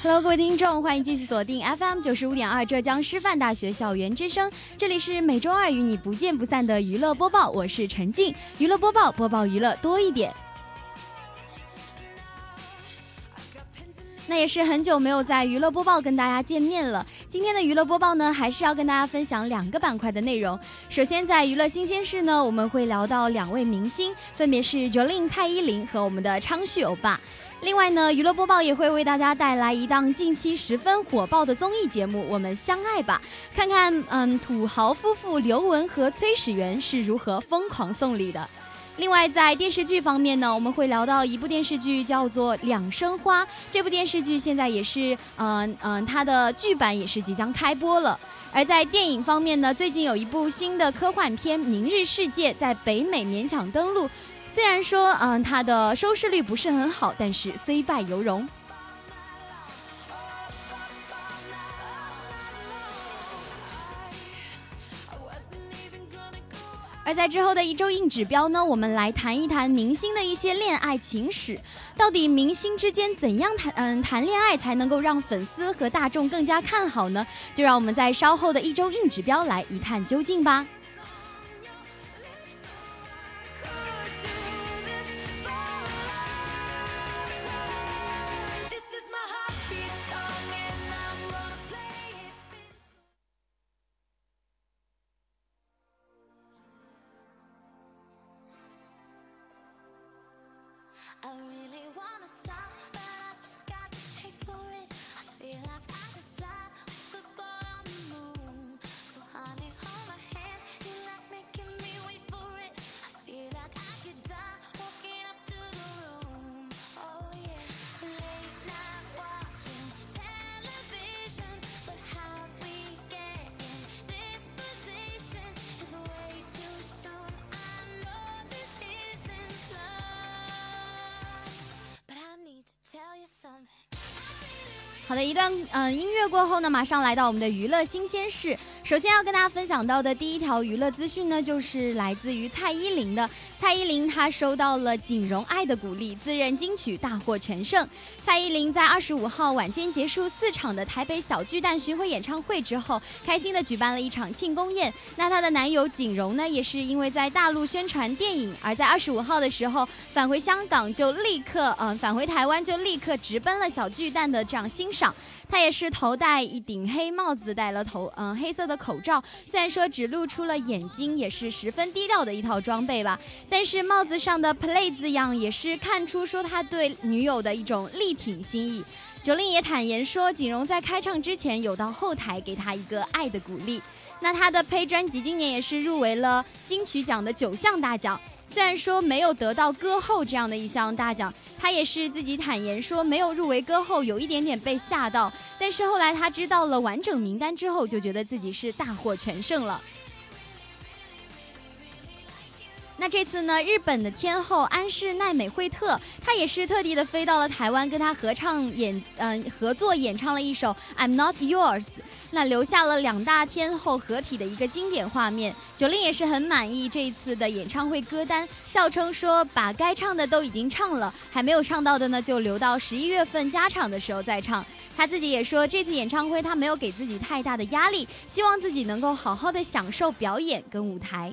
Hello，各位听众，欢迎继续锁定 FM 九十五点二浙江师范大学校园之声，这里是每周二与你不见不散的娱乐播报，我是陈静，娱乐播报，播报娱乐多一点。那也是很久没有在娱乐播报跟大家见面了。今天的娱乐播报呢，还是要跟大家分享两个板块的内容。首先，在娱乐新鲜事呢，我们会聊到两位明星，分别是 Jolin 蔡依林和我们的昌旭欧巴。另外呢，娱乐播报也会为大家带来一档近期十分火爆的综艺节目《我们相爱吧》，看看嗯土豪夫妇刘雯和崔始源是如何疯狂送礼的。另外，在电视剧方面呢，我们会聊到一部电视剧叫做《两生花》，这部电视剧现在也是嗯嗯它的剧版也是即将开播了。而在电影方面呢，最近有一部新的科幻片《明日世界》在北美勉强登陆。虽然说，嗯，它的收视率不是很好，但是虽败犹荣。而在之后的一周硬指标呢，我们来谈一谈明星的一些恋爱情史。到底明星之间怎样谈，嗯，谈恋爱才能够让粉丝和大众更加看好呢？就让我们在稍后的一周硬指标来一探究竟吧。I really 好的，一段嗯音乐过后呢，马上来到我们的娱乐新鲜事。首先要跟大家分享到的第一条娱乐资讯呢，就是来自于蔡依林的。蔡依林她收到了锦荣爱的鼓励，自认金曲大获全胜。蔡依林在二十五号晚间结束四场的台北小巨蛋巡回演唱会之后，开心的举办了一场庆功宴。那她的男友锦荣呢，也是因为在大陆宣传电影，而在二十五号的时候返回香港，就立刻嗯返回台湾，就立刻直奔了小巨蛋的这样欣赏。他也是头戴一顶黑帽子，戴了头嗯黑色的口罩。虽然说只露出了眼睛，也是十分低调的一套装备吧。但是帽子上的 “play” 字样也是看出说他对女友的一种力挺心意。九令也坦言说，锦荣在开唱之前有到后台给他一个爱的鼓励。那他的呸专辑今年也是入围了金曲奖的九项大奖。虽然说没有得到歌后这样的一项大奖，他也是自己坦言说没有入围歌后，有一点点被吓到。但是后来他知道了完整名单之后，就觉得自己是大获全胜了。那这次呢，日本的天后安室奈美惠特，她也是特地的飞到了台湾，跟她合唱演，嗯，合作演唱了一首《I'm Not Yours》，那留下了两大天后合体的一个经典画面。九令也是很满意这一次的演唱会歌单，笑称说把该唱的都已经唱了，还没有唱到的呢，就留到十一月份加场的时候再唱。他自己也说，这次演唱会他没有给自己太大的压力，希望自己能够好好的享受表演跟舞台。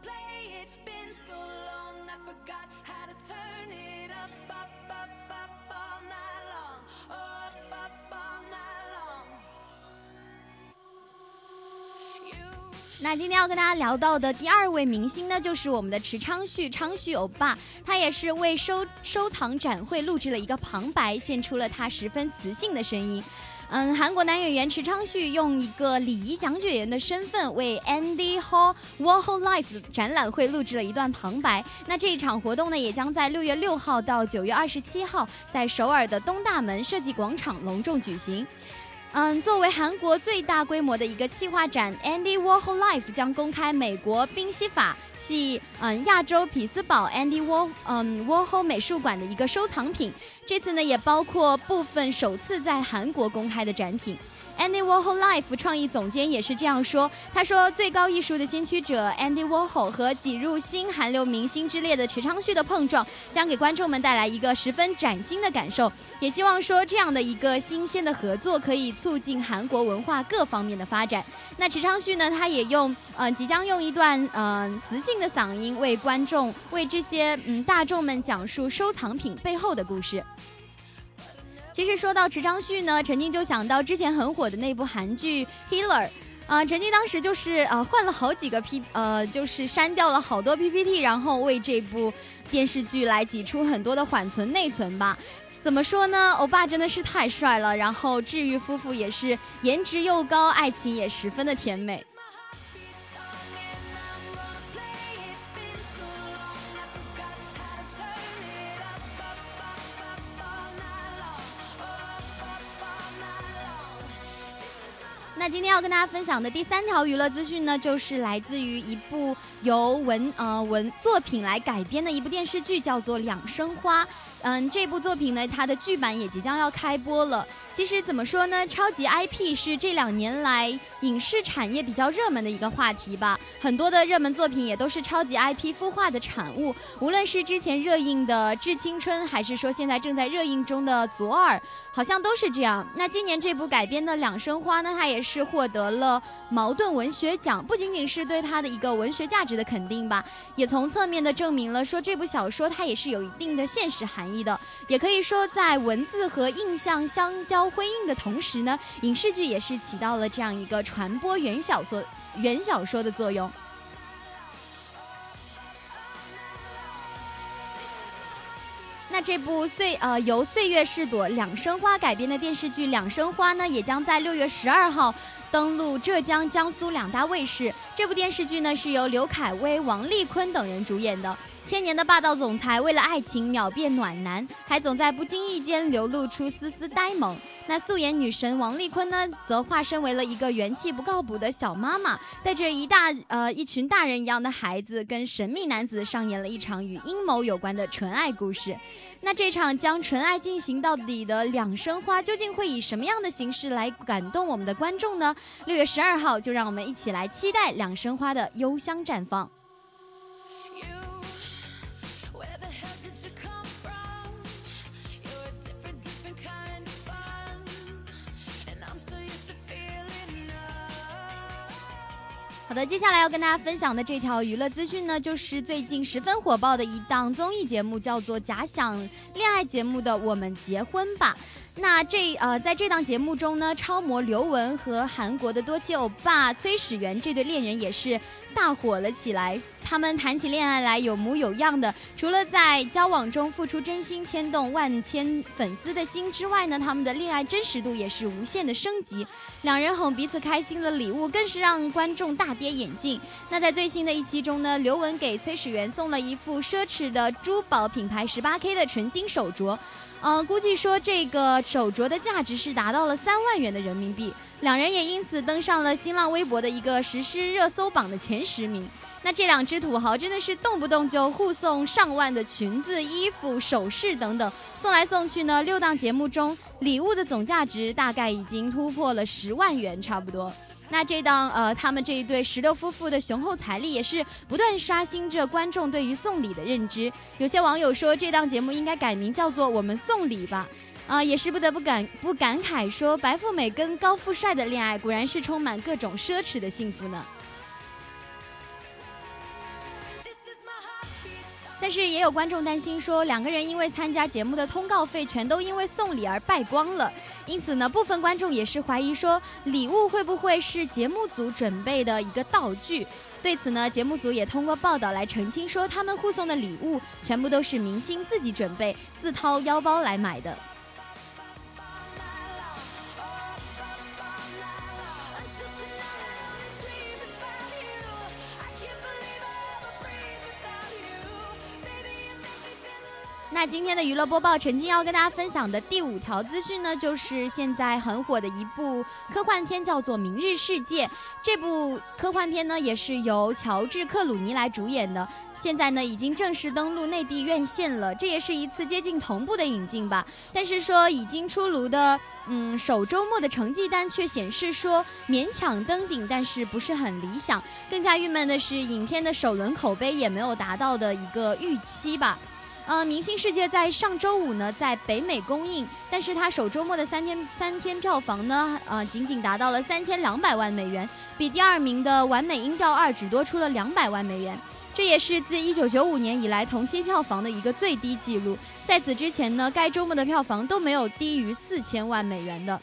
Play it. Been so long. 那今天要跟大家聊到的第二位明星呢，就是我们的池昌旭，昌旭欧巴，他也是为收收藏展会录制了一个旁白，献出了他十分磁性的声音。嗯，韩国男演员池昌旭用一个礼仪讲解员的身份，为 Andy Hall Warhol Life 展览会录制了一段旁白。那这一场活动呢，也将在六月六号到九月二十七号，在首尔的东大门设计广场隆重举行。嗯，作为韩国最大规模的一个企划展，Andy Warhol Life 将公开美国宾夕法系嗯亚洲匹兹堡 Andy War 嗯 Warhol 美术馆的一个收藏品。这次呢，也包括部分首次在韩国公开的展品。Andy Warhol Life 创意总监也是这样说：“他说，最高艺术的先驱者 Andy Warhol 和挤入新韩流明星之列的池昌旭的碰撞，将给观众们带来一个十分崭新的感受。也希望说，这样的一个新鲜的合作可以促进韩国文化各方面的发展。那池昌旭呢，他也用嗯，即将用一段嗯磁性的嗓音为观众、为这些嗯大众们讲述收藏品背后的故事。”其实说到池昌旭呢，陈静就想到之前很火的那部韩剧《Healer》，啊，陈静当时就是呃换了好几个 P，呃就是删掉了好多 PPT，然后为这部电视剧来挤出很多的缓存内存吧。怎么说呢？欧巴真的是太帅了，然后治愈夫妇也是颜值又高，爱情也十分的甜美。那今天要跟大家分享的第三条娱乐资讯呢，就是来自于一部由文呃文作品来改编的一部电视剧，叫做《两生花》。嗯，这部作品呢，它的剧版也即将要开播了。其实怎么说呢，超级 IP 是这两年来影视产业比较热门的一个话题吧。很多的热门作品也都是超级 IP 孵化的产物。无论是之前热映的《致青春》，还是说现在正在热映中的《左耳》，好像都是这样。那今年这部改编的《两生花》呢，它也是获得了茅盾文学奖，不仅仅是对它的一个文学价值的肯定吧，也从侧面的证明了说这部小说它也是有一定的现实含义。的，也可以说，在文字和印象相交辉映的同时呢，影视剧也是起到了这样一个传播原小说、原小说的作用。那这部岁呃由岁月是朵两生花改编的电视剧《两生花》呢，也将在六月十二号登陆浙江、江苏两大卫视。这部电视剧呢，是由刘恺威、王丽坤等人主演的。千年的霸道总裁为了爱情秒变暖男，还总在不经意间流露出丝丝呆萌。那素颜女神王丽坤呢，则化身为了一个元气不靠谱的小妈妈，带着一大呃一群大人一样的孩子，跟神秘男子上演了一场与阴谋有关的纯爱故事。那这场将纯爱进行到底的两生花，究竟会以什么样的形式来感动我们的观众呢？六月十二号，就让我们一起来期待两生花的幽香绽放。好的，接下来要跟大家分享的这条娱乐资讯呢，就是最近十分火爆的一档综艺节目，叫做《假想恋爱节目》的《我们结婚吧》。那这呃，在这档节目中呢，超模刘雯和韩国的多妻欧巴崔始源这对恋人也是大火了起来。他们谈起恋爱来有模有样的，除了在交往中付出真心，牵动万千粉丝的心之外呢，他们的恋爱真实度也是无限的升级。两人哄彼此开心的礼物更是让观众大跌眼镜。那在最新的一期中呢，刘雯给崔始源送了一副奢侈的珠宝品牌十八 K 的纯金手镯。嗯，估计说这个手镯的价值是达到了三万元的人民币，两人也因此登上了新浪微博的一个实施热搜榜的前十名。那这两只土豪真的是动不动就互送上万的裙子、衣服、首饰等等，送来送去呢。六档节目中，礼物的总价值大概已经突破了十万元，差不多。那这档呃，他们这一对石榴夫妇的雄厚财力也是不断刷新着观众对于送礼的认知。有些网友说，这档节目应该改名叫做《我们送礼吧》，啊，也是不得不感不感慨说，白富美跟高富帅的恋爱果然是充满各种奢侈的幸福呢。但是也有观众担心说，两个人因为参加节目的通告费全都因为送礼而败光了。因此呢，部分观众也是怀疑说，礼物会不会是节目组准备的一个道具？对此呢，节目组也通过报道来澄清说，他们互送的礼物全部都是明星自己准备、自掏腰包来买的。那今天的娱乐播报，陈静要跟大家分享的第五条资讯呢，就是现在很火的一部科幻片，叫做《明日世界》。这部科幻片呢，也是由乔治·克鲁尼来主演的，现在呢已经正式登陆内地院线了。这也是一次接近同步的引进吧。但是说已经出炉的，嗯，首周末的成绩单却显示说勉强登顶，但是不是很理想。更加郁闷的是，影片的首轮口碑也没有达到的一个预期吧。呃，明星世界在上周五呢，在北美公映，但是它首周末的三天三天票房呢，呃，仅仅达到了三千两百万美元，比第二名的《完美音调二》只多出了两百万美元，这也是自一九九五年以来同期票房的一个最低纪录。在此之前呢，该周末的票房都没有低于四千万美元的。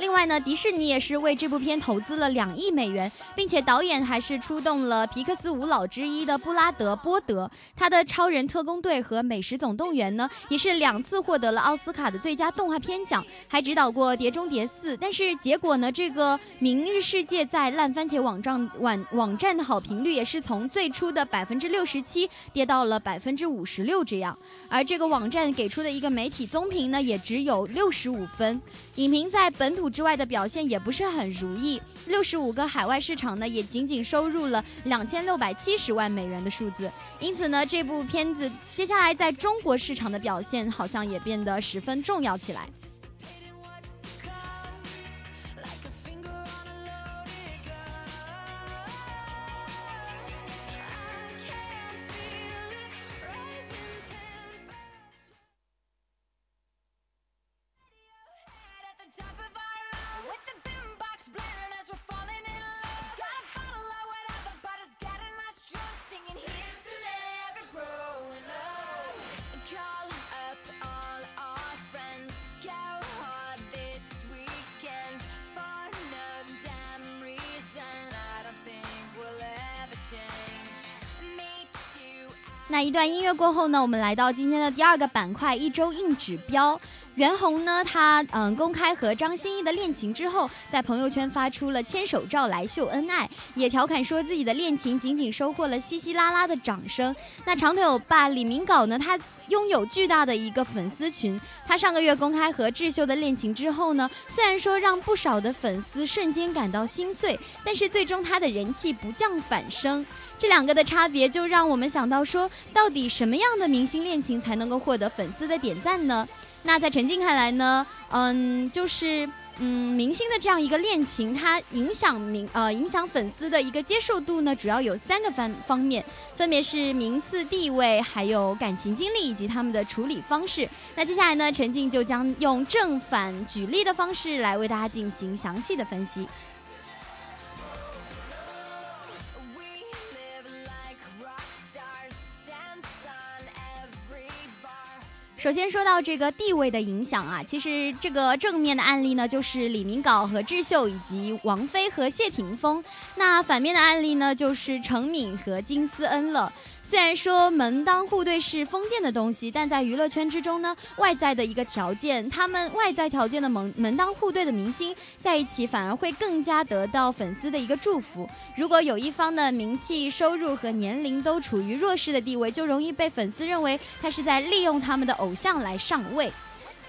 另外呢，迪士尼也是为这部片投资了两亿美元，并且导演还是出动了皮克斯五老之一的布拉德·波德。他的《超人特工队》和《美食总动员》呢，也是两次获得了奥斯卡的最佳动画片奖，还指导过《碟中谍四》。但是结果呢，这个《明日世界》在烂番茄网站网网站的好评率也是从最初的百分之六十七跌到了百分之五十六这样。而这个网站给出的一个媒体综评呢，也只有六十五分。影评在本土。之外的表现也不是很如意，六十五个海外市场呢，也仅仅收入了两千六百七十万美元的数字。因此呢，这部片子接下来在中国市场的表现，好像也变得十分重要起来。那一段音乐过后呢，我们来到今天的第二个板块——一周硬指标。袁弘呢，他嗯公开和张歆艺的恋情之后，在朋友圈发出了牵手照来秀恩爱，也调侃说自己的恋情仅仅收获了稀稀拉拉的掌声。那长腿欧巴李明镐呢，他拥有巨大的一个粉丝群。他上个月公开和智秀的恋情之后呢，虽然说让不少的粉丝瞬间感到心碎，但是最终他的人气不降反升。这两个的差别就让我们想到说，到底什么样的明星恋情才能够获得粉丝的点赞呢？那在陈静看来呢，嗯，就是嗯，明星的这样一个恋情，它影响明呃影响粉丝的一个接受度呢，主要有三个方方面，分别是名次、地位，还有感情经历以及他们的处理方式。那接下来呢，陈静就将用正反举例的方式来为大家进行详细的分析。首先说到这个地位的影响啊，其实这个正面的案例呢，就是李明镐和智秀以及王菲和谢霆锋。那反面的案例呢，就是程敏和金思恩了。虽然说门当户对是封建的东西，但在娱乐圈之中呢，外在的一个条件，他们外在条件的门门当户对的明星在一起，反而会更加得到粉丝的一个祝福。如果有一方的名气、收入和年龄都处于弱势的地位，就容易被粉丝认为他是在利用他们的偶像来上位。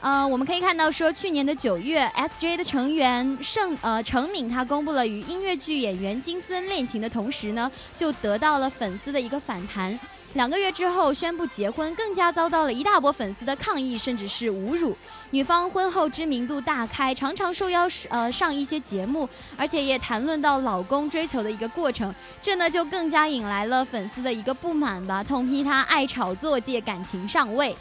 呃，我们可以看到说，去年的九月，S J 的成员盛呃程敏，他公布了与音乐剧演员金森恋情的同时呢，就得到了粉丝的一个反弹。两个月之后宣布结婚，更加遭到了一大波粉丝的抗议，甚至是侮辱。女方婚后知名度大开，常常受邀呃上一些节目，而且也谈论到老公追求的一个过程，这呢就更加引来了粉丝的一个不满吧，痛批她爱炒作，借感情上位。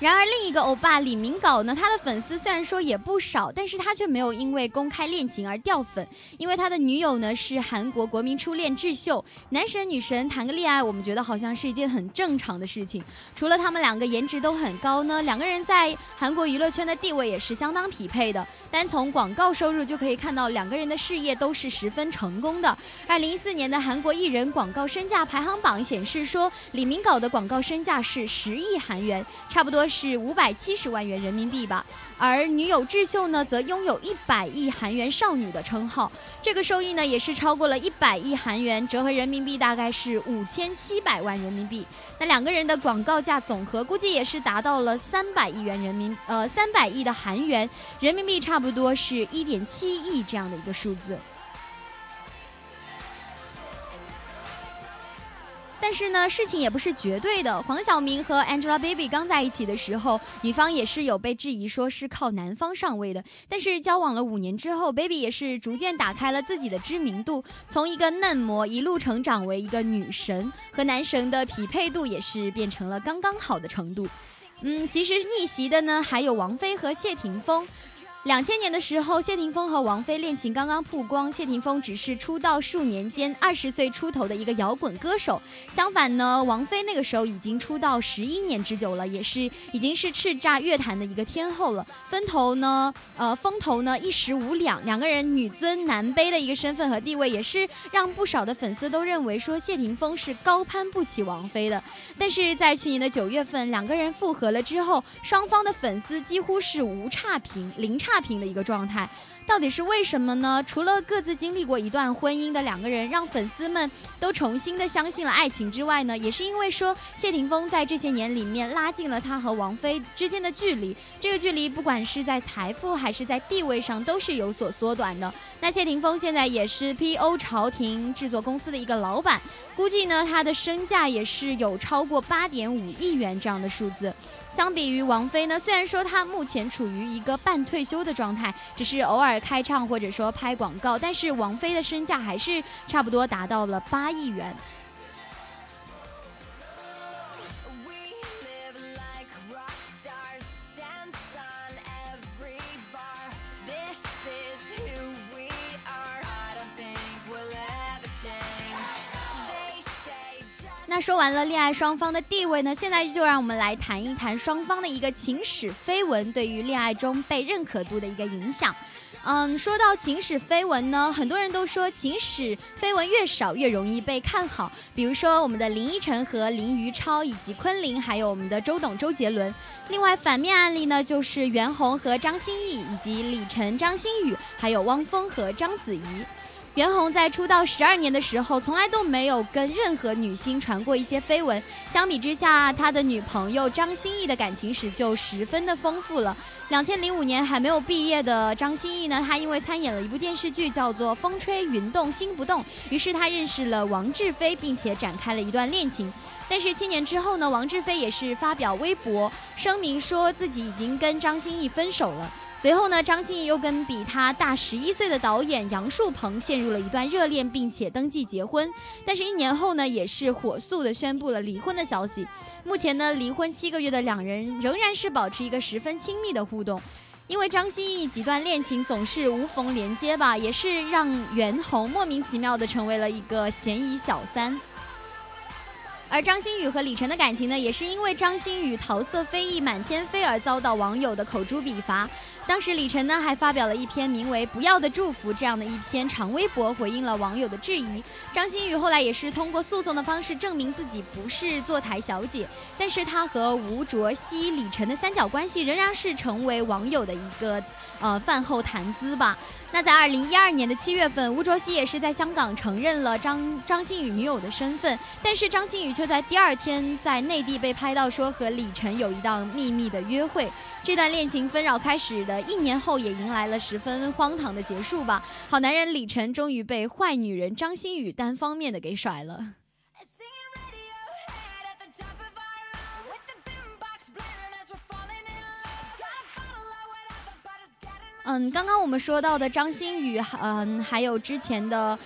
然而，另一个欧巴李明镐呢，他的粉丝虽然说也不少，但是他却没有因为公开恋情而掉粉，因为他的女友呢是韩国国民初恋智秀，男神女神谈个恋爱，我们觉得好像是一件很正常的事情。除了他们两个颜值都很高呢，两个人在韩国娱乐圈的地位也是相当匹配的。单从广告收入就可以看到，两个人的事业都是十分成功的。二零一四年的韩国艺人广告身价排行榜显示说，李明镐的广告身价是十亿韩元，差不多。是五百七十万元人民币吧，而女友智秀呢，则拥有一百亿韩元少女的称号，这个收益呢，也是超过了一百亿韩元，折合人民币大概是五千七百万人民币。那两个人的广告价总和估计也是达到了三百亿元人民，呃，三百亿的韩元，人民币差不多是一点七亿这样的一个数字。但是呢，事情也不是绝对的。黄晓明和 Angelababy 刚在一起的时候，女方也是有被质疑说是靠男方上位的。但是交往了五年之后，Baby 也是逐渐打开了自己的知名度，从一个嫩模一路成长为一个女神，和男神的匹配度也是变成了刚刚好的程度。嗯，其实逆袭的呢还有王菲和谢霆锋。两千年的时候，谢霆锋和王菲恋情刚刚曝光。谢霆锋只是出道数年间二十岁出头的一个摇滚歌手，相反呢，王菲那个时候已经出道十一年之久了，也是已经是叱咤乐坛的一个天后了。风头呢，呃，风头呢一时无两。两个人女尊男卑的一个身份和地位，也是让不少的粉丝都认为说谢霆锋是高攀不起王菲的。但是在去年的九月份，两个人复合了之后，双方的粉丝几乎是无差评，零差。差评的一个状态。到底是为什么呢？除了各自经历过一段婚姻的两个人让粉丝们都重新的相信了爱情之外呢，也是因为说谢霆锋在这些年里面拉近了他和王菲之间的距离，这个距离不管是在财富还是在地位上都是有所缩短的。那谢霆锋现在也是 P.O. 朝廷制作公司的一个老板，估计呢他的身价也是有超过八点五亿元这样的数字。相比于王菲呢，虽然说她目前处于一个半退休的状态，只是偶尔。开唱或者说拍广告，但是王菲的身价还是差不多达到了八亿元。那说完了恋爱双方的地位呢，现在就让我们来谈一谈双方的一个情史绯闻对于恋爱中被认可度的一个影响。嗯，说到秦始绯闻呢，很多人都说秦始绯闻越少越容易被看好。比如说我们的林依晨和林于超，以及昆凌，还有我们的周董周杰伦。另外反面案例呢，就是袁弘和张歆艺，以及李晨、张馨予，还有汪峰和章子怡。袁弘在出道十二年的时候，从来都没有跟任何女星传过一些绯闻。相比之下，他的女朋友张歆艺的感情史就十分的丰富了。两千零五年还没有毕业的张歆艺呢，她因为参演了一部电视剧叫做《风吹云动心不动》，于是她认识了王志飞，并且展开了一段恋情。但是七年之后呢，王志飞也是发表微博声明说自己已经跟张歆艺分手了。随后呢，张歆艺又跟比他大十一岁的导演杨树鹏陷入了一段热恋，并且登记结婚。但是，一年后呢，也是火速的宣布了离婚的消息。目前呢，离婚七个月的两人仍然是保持一个十分亲密的互动。因为张歆艺几段恋情总是无缝连接吧，也是让袁弘莫名其妙的成为了一个嫌疑小三。而张馨予和李晨的感情呢，也是因为张馨予桃色飞翼满天飞而遭到网友的口诛笔伐。当时李晨呢还发表了一篇名为《不要的祝福》这样的一篇长微博，回应了网友的质疑。张馨予后来也是通过诉讼的方式证明自己不是坐台小姐，但是她和吴卓羲、李晨的三角关系仍然是成为网友的一个呃饭后谈资吧。那在二零一二年的七月份，吴卓羲也是在香港承认了张张馨予女友的身份，但是张馨予却在第二天在内地被拍到说和李晨有一档秘密的约会。这段恋情纷扰开始的一年后，也迎来了十分荒唐的结束吧。好男人李晨终于被坏女人张馨予单方面的给甩了。嗯，刚刚我们说到的张馨予，嗯，还有之前的，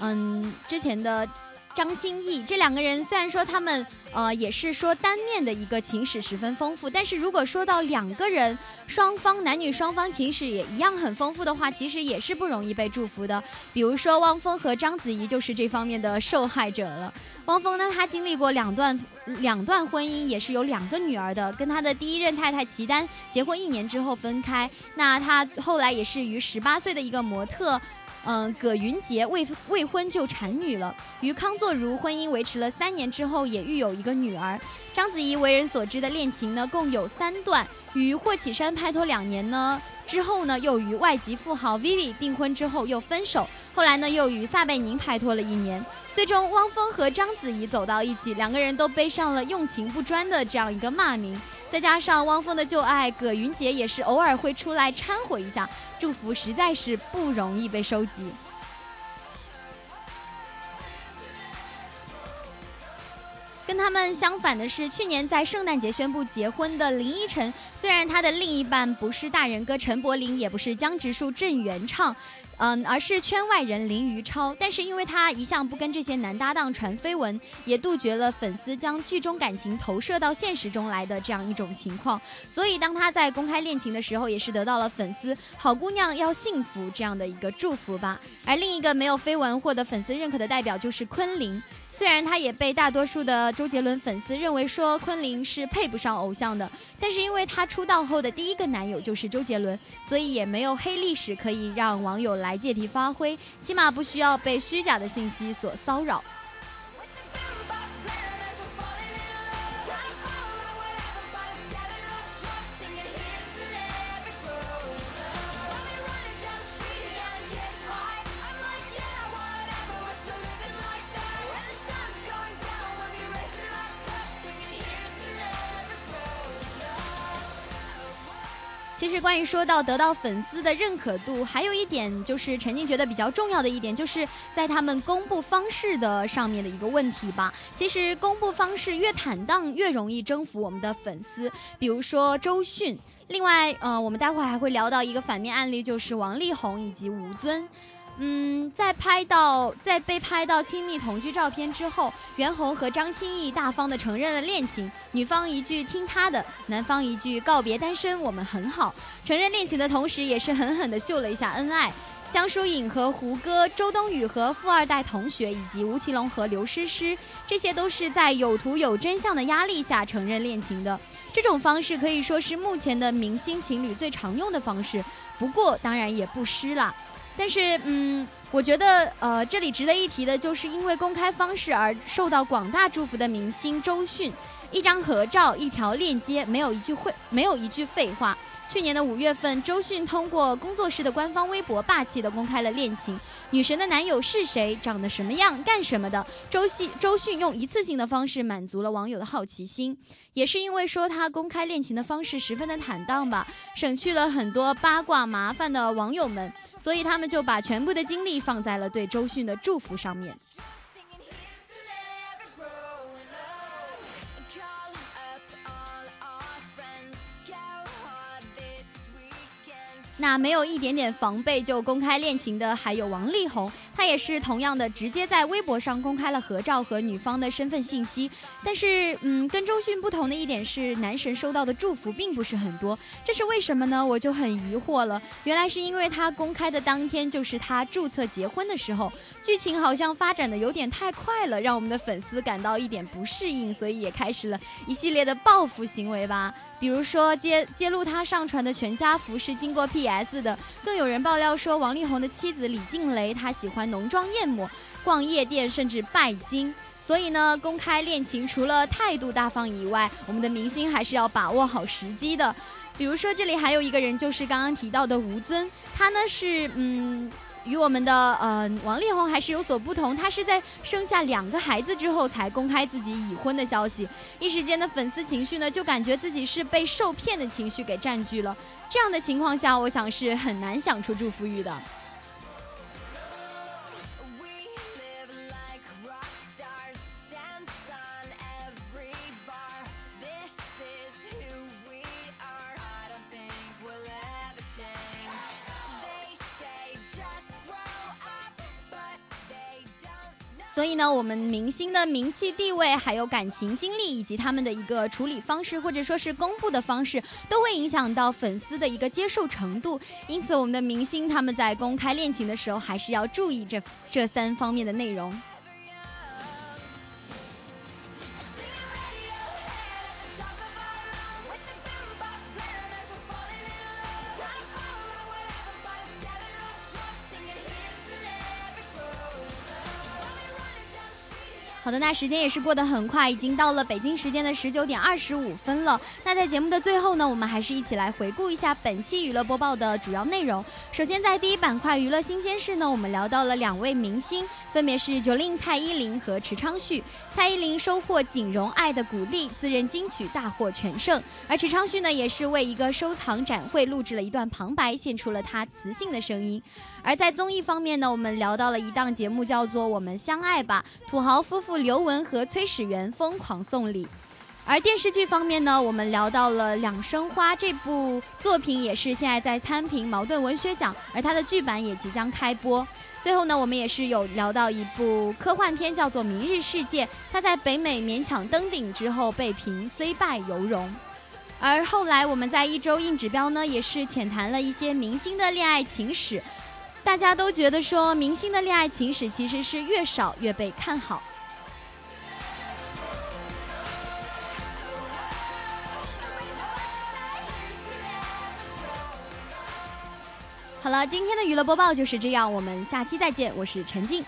嗯，之前的。张歆艺这两个人，虽然说他们呃也是说单面的一个情史十分丰富，但是如果说到两个人双方男女双方情史也一样很丰富的话，其实也是不容易被祝福的。比如说汪峰和章子怡就是这方面的受害者了。汪峰呢，他经历过两段两段婚姻，也是有两个女儿的，跟他的第一任太太齐丹结婚一年之后分开。那他后来也是与十八岁的一个模特。嗯，葛云杰未未婚就产女了，与康作如婚姻维持了三年之后，也育有一个女儿。章子怡为人所知的恋情呢，共有三段，与霍启山拍拖两年呢，之后呢，又与外籍富豪 Vivi 订婚之后又分手，后来呢，又与撒贝宁拍拖了一年，最终汪峰和章子怡走到一起，两个人都背上了用情不专的这样一个骂名。再加上汪峰的旧爱葛云杰也是偶尔会出来掺和一下，祝福实在是不容易被收集。跟他们相反的是，去年在圣诞节宣布结婚的林依晨，虽然他的另一半不是大人哥陈柏霖，也不是江直树郑元畅。嗯，而是圈外人林于超，但是因为他一向不跟这些男搭档传绯闻，也杜绝了粉丝将剧中感情投射到现实中来的这样一种情况，所以当他在公开恋情的时候，也是得到了粉丝“好姑娘要幸福”这样的一个祝福吧。而另一个没有绯闻获得粉丝认可的代表就是昆凌。虽然他也被大多数的周杰伦粉丝认为说昆凌是配不上偶像的，但是因为他出道后的第一个男友就是周杰伦，所以也没有黑历史可以让网友来借题发挥，起码不需要被虚假的信息所骚扰。其实，关于说到得到粉丝的认可度，还有一点就是陈静觉得比较重要的一点，就是在他们公布方式的上面的一个问题吧。其实，公布方式越坦荡，越容易征服我们的粉丝。比如说周迅，另外，呃，我们待会还会聊到一个反面案例，就是王力宏以及吴尊。嗯，在拍到在被拍到亲密同居照片之后，袁弘和张歆艺大方的承认了恋情，女方一句听他的，男方一句告别单身，我们很好。承认恋情的同时，也是狠狠的秀了一下恩爱。江疏影和胡歌、周冬雨和富二代同学，以及吴奇隆和刘诗诗，这些都是在有图有真相的压力下承认恋情的。这种方式可以说是目前的明星情侣最常用的方式，不过当然也不失啦。但是，嗯，我觉得，呃，这里值得一提的就是，因为公开方式而受到广大祝福的明星周迅，一张合照，一条链接，没有一句会，没有一句废话。去年的五月份，周迅通过工作室的官方微博霸气的公开了恋情，女神的男友是谁，长得什么样，干什么的？周迅周迅用一次性的方式满足了网友的好奇心，也是因为说她公开恋情的方式十分的坦荡吧，省去了很多八卦麻烦的网友们，所以他们就把全部的精力放在了对周迅的祝福上面。那没有一点点防备就公开恋情的，还有王力宏。他也是同样的，直接在微博上公开了合照和女方的身份信息。但是，嗯，跟周迅不同的一点是，男神收到的祝福并不是很多。这是为什么呢？我就很疑惑了。原来是因为他公开的当天就是他注册结婚的时候，剧情好像发展的有点太快了，让我们的粉丝感到一点不适应，所以也开始了一系列的报复行为吧。比如说揭揭露他上传的全家福是经过 PS 的，更有人爆料说王力宏的妻子李静蕾她喜欢浓妆艳抹、逛夜店，甚至拜金。所以呢，公开恋情除了态度大方以外，我们的明星还是要把握好时机的。比如说这里还有一个人，就是刚刚提到的吴尊，他呢是嗯。与我们的呃王力宏还是有所不同，他是在生下两个孩子之后才公开自己已婚的消息，一时间的粉丝情绪呢，就感觉自己是被受骗的情绪给占据了。这样的情况下，我想是很难想出祝福语的。所以呢，我们明星的名气、地位，还有感情经历，以及他们的一个处理方式，或者说是公布的方式，都会影响到粉丝的一个接受程度。因此，我们的明星他们在公开恋情的时候，还是要注意这这三方面的内容。好的，那时间也是过得很快，已经到了北京时间的十九点二十五分了。那在节目的最后呢，我们还是一起来回顾一下本期娱乐播报的主要内容。首先，在第一板块娱乐新鲜事呢，我们聊到了两位明星，分别是九令蔡依林和池昌旭。蔡依林收获锦荣爱的鼓励，自认金曲大获全胜；而池昌旭呢，也是为一个收藏展会录制了一段旁白，献出了他磁性的声音。而在综艺方面呢，我们聊到了一档节目，叫做《我们相爱吧》，土豪夫妇刘雯和崔始源疯狂送礼。而电视剧方面呢，我们聊到了《两生花》这部作品，也是现在在参评茅盾文学奖，而它的剧版也即将开播。最后呢，我们也是有聊到一部科幻片，叫做《明日世界》，它在北美勉强登顶之后被评虽败犹荣。而后来我们在一周硬指标呢，也是浅谈了一些明星的恋爱情史。大家都觉得说，明星的恋爱情史其实是越少越被看好。好了，今天的娱乐播报就是这样，我们下期再见，我是陈静。